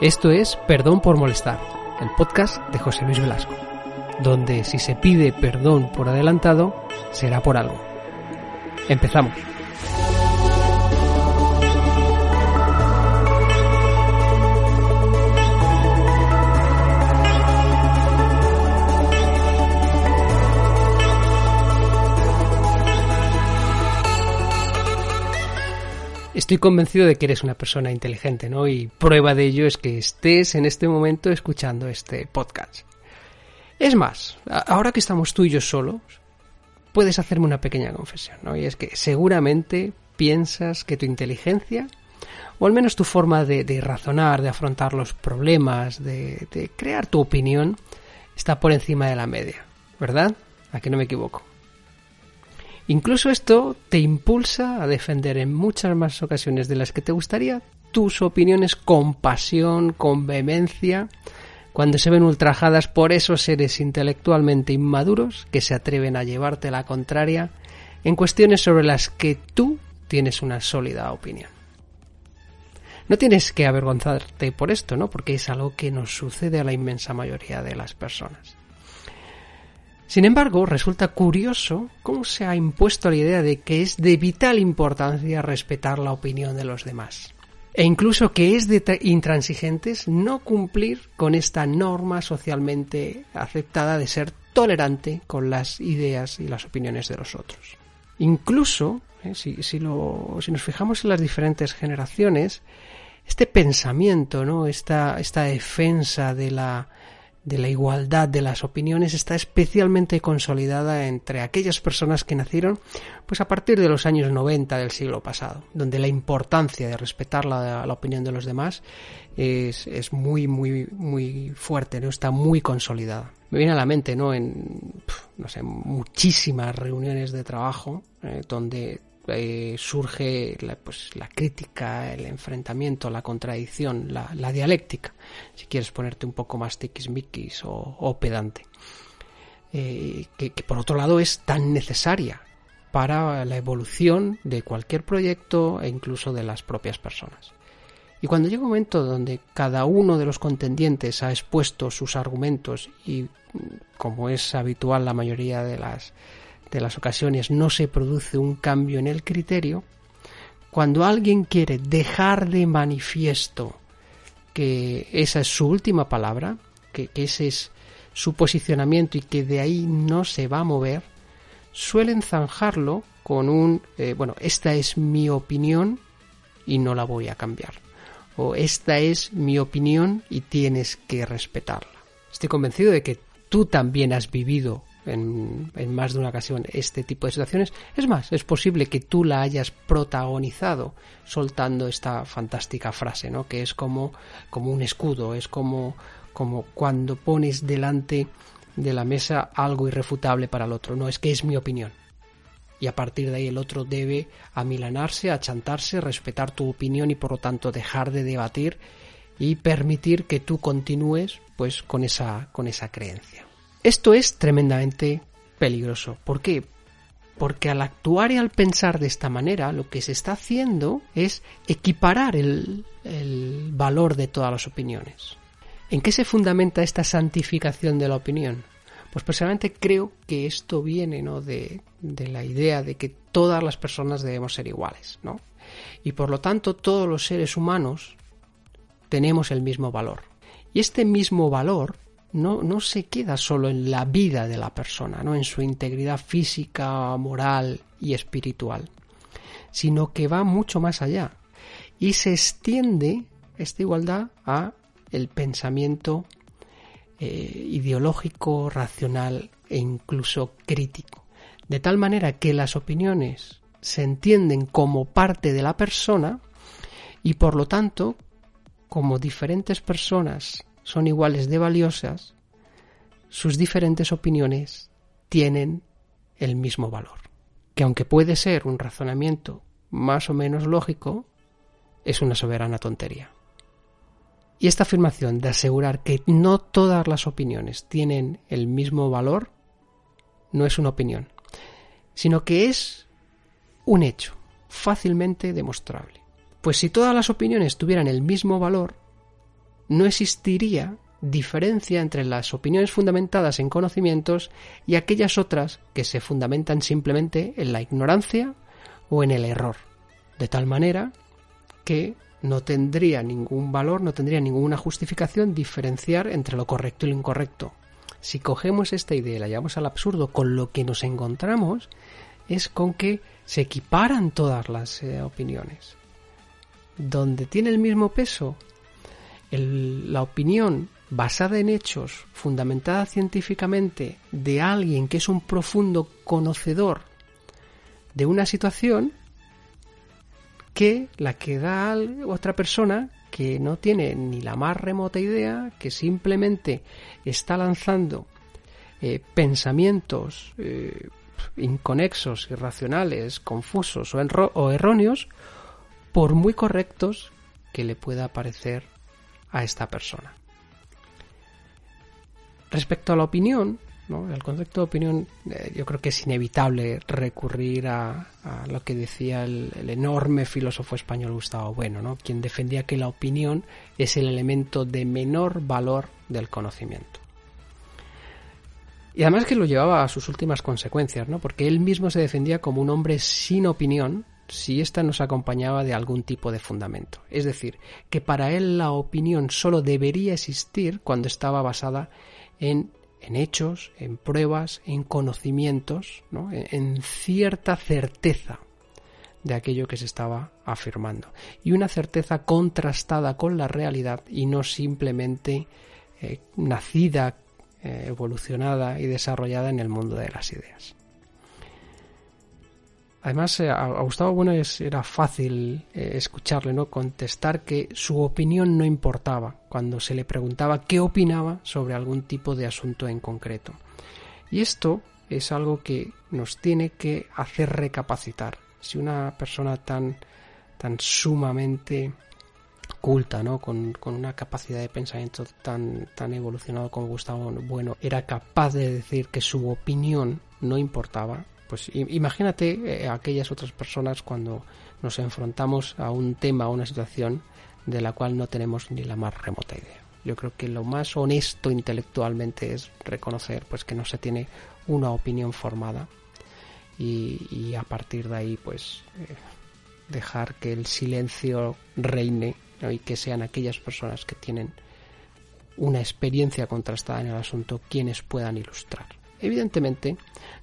Esto es Perdón por molestar, el podcast de José Luis Velasco, donde si se pide perdón por adelantado, será por algo. Empezamos. Estoy convencido de que eres una persona inteligente, ¿no? Y prueba de ello es que estés en este momento escuchando este podcast. Es más, ahora que estamos tú y yo solos, puedes hacerme una pequeña confesión, ¿no? Y es que seguramente piensas que tu inteligencia, o al menos tu forma de, razonar, de afrontar los problemas, de, de crear tu opinión, está por encima de la media, ¿verdad? A que no me equivoco. Incluso esto te impulsa a defender en muchas más ocasiones de las que te gustaría tus opiniones con pasión, con vehemencia, cuando se ven ultrajadas por esos seres intelectualmente inmaduros que se atreven a llevarte la contraria en cuestiones sobre las que tú tienes una sólida opinión. No tienes que avergonzarte por esto, ¿no? Porque es algo que nos sucede a la inmensa mayoría de las personas. Sin embargo, resulta curioso cómo se ha impuesto la idea de que es de vital importancia respetar la opinión de los demás. E incluso que es de intransigentes no cumplir con esta norma socialmente aceptada de ser tolerante con las ideas y las opiniones de los otros. Incluso, eh, si, si, si nos fijamos en las diferentes generaciones, este pensamiento, ¿no? esta, esta defensa de la, de la igualdad de las opiniones está especialmente consolidada entre aquellas personas que nacieron pues a partir de los años 90 del siglo pasado, donde la importancia de respetar la, opinión de los demás es, es, muy, muy, muy fuerte, ¿no? Está muy consolidada. Me viene a la mente, ¿no? En, no sé, muchísimas reuniones de trabajo eh, donde eh, surge la, pues, la crítica, el enfrentamiento, la contradicción, la, dialéctica, si quieres ponerte un poco más tiquismiquis o, o pedante, eh, que, que por otro lado es tan necesaria para la evolución de cualquier proyecto e incluso de las propias personas. Y cuando llega un momento donde cada uno de los contendientes ha expuesto sus argumentos y, como es habitual la mayoría de las de las ocasiones no se produce un cambio en el criterio, cuando alguien quiere dejar de manifiesto que esa es su última palabra, que, ese es su posicionamiento y que de ahí no se va a mover, suelen zanjarlo con un, eh, bueno, esta es mi opinión y no la voy a cambiar. O esta es mi opinión y tienes que respetarla. Estoy convencido de que tú también has vivido en, más de una ocasión este tipo de situaciones. Es más, es posible que tú la hayas protagonizado soltando esta fantástica frase, ¿no? Que es como, como un escudo, es como, como cuando pones delante de la mesa algo irrefutable para el otro. No, es que es mi opinión. Y a partir de ahí el otro debe amilanarse, achantarse, respetar tu opinión y por lo tanto dejar de debatir y permitir que tú continúes pues con esa, con esa creencia. Esto es tremendamente peligroso. ¿Por qué? Porque al actuar y al pensar de esta manera, lo que se está haciendo es equiparar el, valor de todas las opiniones. ¿En qué se fundamenta esta santificación de la opinión? Pues personalmente creo que esto viene de, de, la idea de que todas las personas debemos ser iguales, ¿no? Y por lo tanto todos los seres humanos tenemos el mismo valor. Y este mismo valor no, no se queda solo en la vida de la persona, ¿no? en su integridad física, moral y espiritual, sino que va mucho más allá y se extiende esta igualdad a el pensamiento eh, ideológico, racional e incluso crítico. De tal manera que las opiniones se entienden como parte de la persona y por lo tanto, como diferentes personas son iguales de valiosas, sus diferentes opiniones tienen el mismo valor. Que aunque puede ser un razonamiento más o menos lógico, es una soberana tontería. Y esta afirmación de asegurar que no todas las opiniones tienen el mismo valor no es una opinión, sino que es un hecho fácilmente demostrable. Pues si todas las opiniones tuvieran el mismo valor, no existiría diferencia entre las opiniones fundamentadas en conocimientos y aquellas otras que se fundamentan simplemente en la ignorancia o en el error, de tal manera que no tendría ningún valor, no tendría ninguna justificación diferenciar entre lo correcto y lo incorrecto. Si cogemos esta idea y la llevamos al absurdo, con lo que nos encontramos es con que se equiparan todas las eh, opiniones. Donde tiene el mismo peso la opinión basada en hechos, fundamentada científicamente, de alguien que es un profundo conocedor de una situación, que la que da otra persona que no tiene ni la más remota idea, que simplemente está lanzando eh, pensamientos eh, inconexos, irracionales, confusos o erróneos, por muy correctos que le pueda parecer a esta persona. Respecto a la opinión, el concepto de opinión, eh, yo creo que es inevitable recurrir a, lo que decía el, enorme filósofo español Gustavo Bueno, ¿no? quien defendía que la opinión es el elemento de menor valor del conocimiento. Y además que lo llevaba a sus últimas consecuencias, ¿no? porque él mismo se defendía como un hombre sin opinión si ésta nos acompañaba de algún tipo de fundamento. Es decir, que para él la opinión solo debería existir cuando estaba basada en en hechos, en pruebas, en conocimientos, en, cierta certeza de aquello que se estaba afirmando. Y una certeza contrastada con la realidad y no simplemente eh, nacida, eh, evolucionada y desarrollada en el mundo de las ideas. Además, eh, a Gustavo Bueno era fácil eh, escucharle, ¿no? Contestar que su opinión no importaba cuando se le preguntaba qué opinaba sobre algún tipo de asunto en concreto. Y esto es algo que nos tiene que hacer recapacitar. Si una persona tan, tan sumamente culta, ¿no? Con, con, una capacidad de pensamiento tan, tan evolucionado como Gustavo Bueno, era capaz de decir que su opinión no importaba, pues imagínate eh, aquellas otras personas cuando nos enfrentamos a un tema, a una situación de la cual no tenemos ni la más remota idea. Yo creo que lo más honesto intelectualmente es reconocer pues que no se tiene una opinión formada y, a partir de ahí pues eh, dejar que el silencio reine y que sean aquellas personas que tienen una experiencia contrastada en el asunto quienes puedan ilustrar. Evidentemente,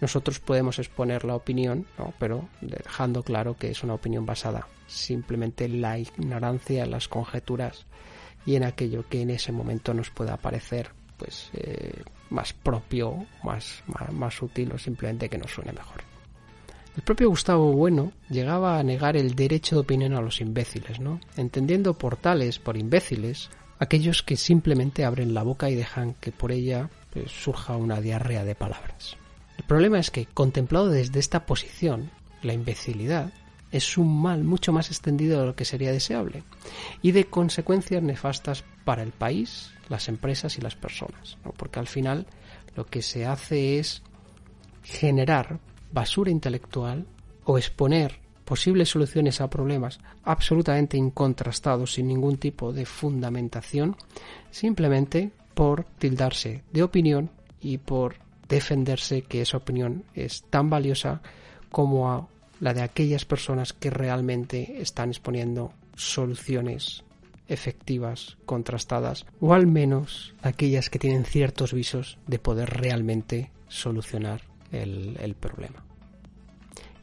nosotros podemos exponer la opinión, pero dejando claro que es una opinión basada simplemente en la ignorancia, en las conjeturas y en aquello que en ese momento nos pueda parecer pues eh, más propio, más, más, útil o simplemente que nos suene mejor. El propio Gustavo Bueno llegaba a negar el derecho de opinión a los imbéciles, ¿no? entendiendo por tales, por imbéciles, aquellos que simplemente abren la boca y dejan que por ella surja una diarrea de palabras. El problema es que, contemplado desde esta posición, la imbecilidad es un mal mucho más extendido de lo que sería deseable y de consecuencias nefastas para el país, las empresas y las personas, porque al final lo que se hace es generar basura intelectual o exponer posibles soluciones a problemas absolutamente incontrastados sin ningún tipo de fundamentación, simplemente por tildarse de opinión y por defenderse que esa opinión es tan valiosa como la de aquellas personas que realmente están exponiendo soluciones efectivas, contrastadas, o al menos aquellas que tienen ciertos visos de poder realmente solucionar el, problema.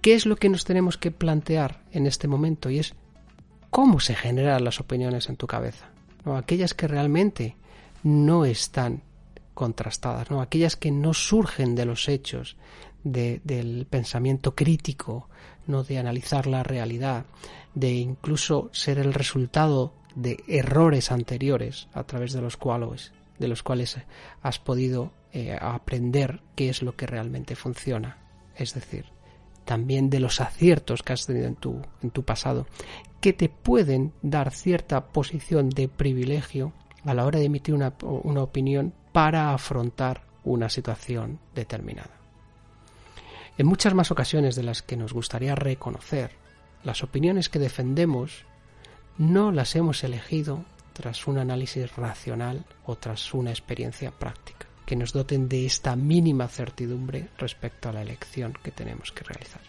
¿Qué es lo que nos tenemos que plantear en este momento? Y es cómo se generan las opiniones en tu cabeza. ¿no? Aquellas que realmente no están contrastadas, ¿no? aquellas que no surgen de los hechos, del pensamiento crítico, no de analizar la realidad, de incluso ser el resultado de errores anteriores a través de los cuales, de los cuales has podido eh, aprender qué es lo que realmente funciona. Es decir, también de los aciertos que has tenido en tu, en tu pasado, que te pueden dar cierta posición de privilegio a la hora de emitir una, una opinión para afrontar una situación determinada. En muchas más ocasiones de las que nos gustaría reconocer, las opiniones que defendemos no las hemos elegido tras un análisis racional o tras una experiencia práctica, que nos doten de esta mínima certidumbre respecto a la elección que tenemos que realizar.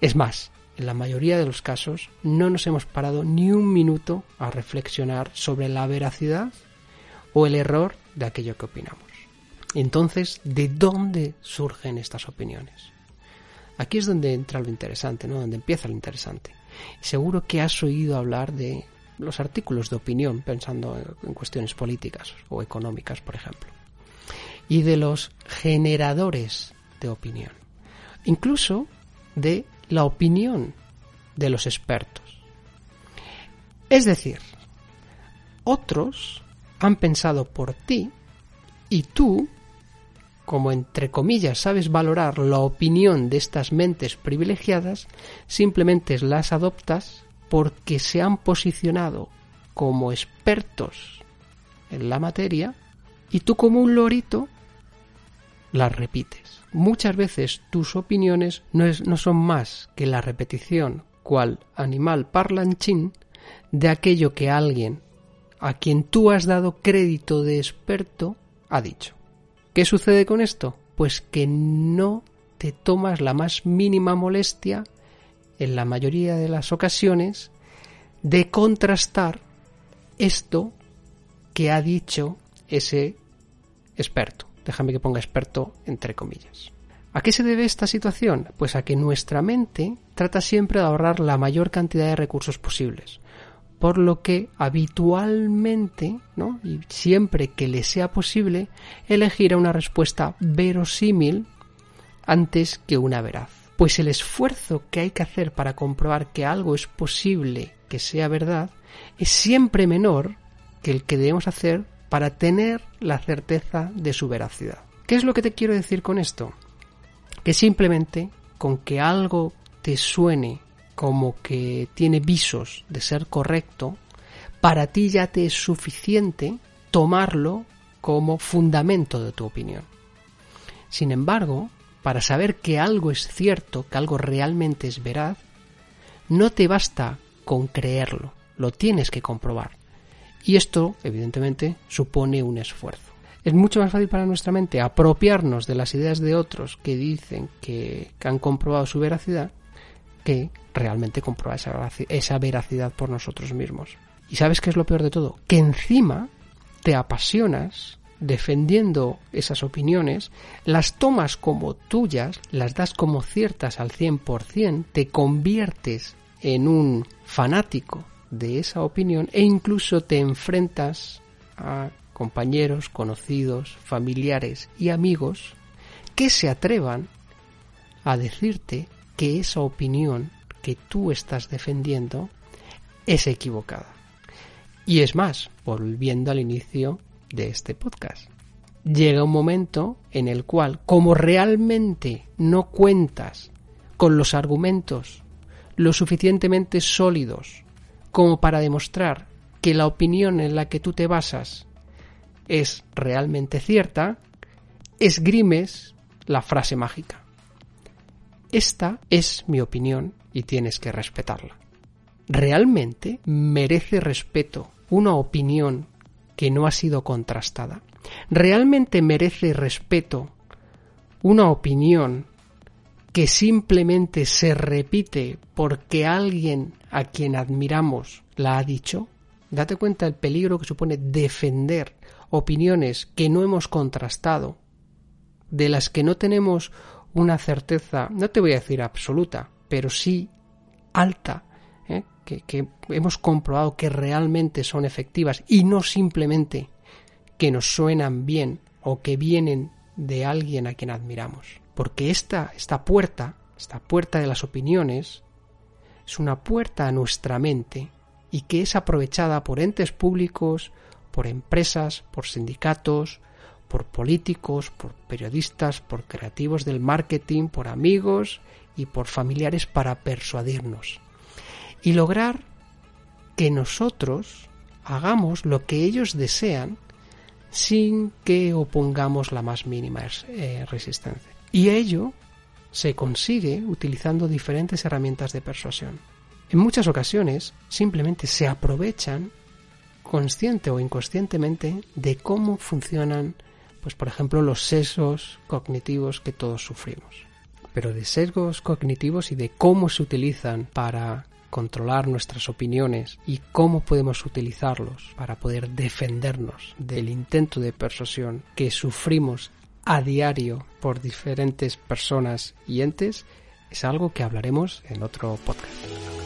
Es más, en la mayoría de los casos no nos hemos parado ni un minuto a reflexionar sobre la veracidad o el error de aquello que opinamos. Entonces, ¿de dónde surgen estas opiniones? Aquí es donde entra lo interesante, ¿no? Donde empieza lo interesante. Seguro que has oído hablar de los artículos de opinión, pensando en cuestiones políticas o económicas, por ejemplo, y de los generadores de opinión, incluso de la opinión de los expertos. Es decir, otros han pensado por ti y tú como entre comillas sabes valorar la opinión de estas mentes privilegiadas, simplemente las adoptas porque se han posicionado como expertos en la materia y tú como un lorito las repites. Muchas veces tus opiniones no, son más que la repetición, cual animal parlanchín, de aquello que alguien a quien tú has dado crédito de experto ha dicho. ¿Qué sucede con esto? Pues que no te tomas la más mínima molestia, en la mayoría de las ocasiones, de contrastar esto que ha dicho ese experto. Déjame que ponga experto entre comillas. ¿A qué se debe esta situación? Pues a que nuestra mente trata siempre de ahorrar la mayor cantidad de recursos posibles por lo que habitualmente, ¿no? y siempre que le sea posible, elegirá una respuesta verosímil antes que una veraz. Pues el esfuerzo que hay que hacer para comprobar que algo es posible que sea verdad es siempre menor que el que debemos hacer para tener la certeza de su veracidad. ¿Qué es lo que te quiero decir con esto? Que simplemente con que algo te suene como que tiene visos de ser correcto, para ti ya te es suficiente tomarlo como fundamento de tu opinión. Sin embargo, para saber que algo es cierto, que algo realmente es veraz, no te basta con creerlo, lo tienes que comprobar. Y esto, evidentemente, supone un esfuerzo. Es mucho más fácil para nuestra mente apropiarnos de las ideas de otros que dicen que, han comprobado su veracidad que realmente comprobar esa, veracidad por nosotros mismos. ¿Y sabes qué es lo peor de todo? Que encima te apasionas defendiendo esas opiniones, las tomas como tuyas, las das como ciertas al 100%, te conviertes en un fanático de esa opinión e incluso te enfrentas a compañeros, conocidos, familiares y amigos que se atrevan a decirte que esa opinión que tú estás defendiendo es equivocada. Y es más, volviendo al inicio de este podcast, llega un momento en el cual, como realmente no cuentas con los argumentos lo suficientemente sólidos como para demostrar que la opinión en la que tú te basas es realmente cierta, esgrimes la frase mágica. Esta es mi opinión y tienes que respetarla. ¿Realmente merece respeto una opinión que no ha sido contrastada? ¿Realmente merece respeto una opinión que simplemente se repite porque alguien a quien admiramos la ha dicho? Date cuenta del peligro que supone defender opiniones que no hemos contrastado, de las que no tenemos una certeza, no te voy a decir absoluta, pero sí alta, ¿eh? que hemos comprobado que realmente son efectivas y no simplemente que nos suenan bien o que vienen de alguien a quien admiramos. Porque esta, esta puerta, esta puerta de las opiniones, es una puerta a nuestra mente y que es aprovechada por entes públicos, por empresas, por sindicatos, por políticos, por periodistas, por creativos del marketing, por amigos y por familiares para persuadirnos y lograr que nosotros hagamos lo que ellos desean sin que opongamos la más mínima eh, resistencia. Y ello se consigue utilizando diferentes herramientas de persuasión. En muchas ocasiones simplemente se aprovechan consciente o inconscientemente de cómo funcionan, pues por ejemplo, los sesgos cognitivos que todos sufrimos. Pero de sesgos cognitivos y de cómo se utilizan para controlar nuestras opiniones y cómo podemos utilizarlos para poder defendernos del intento de persuasión que sufrimos a diario por diferentes personas y entes es algo que hablaremos en otro podcast.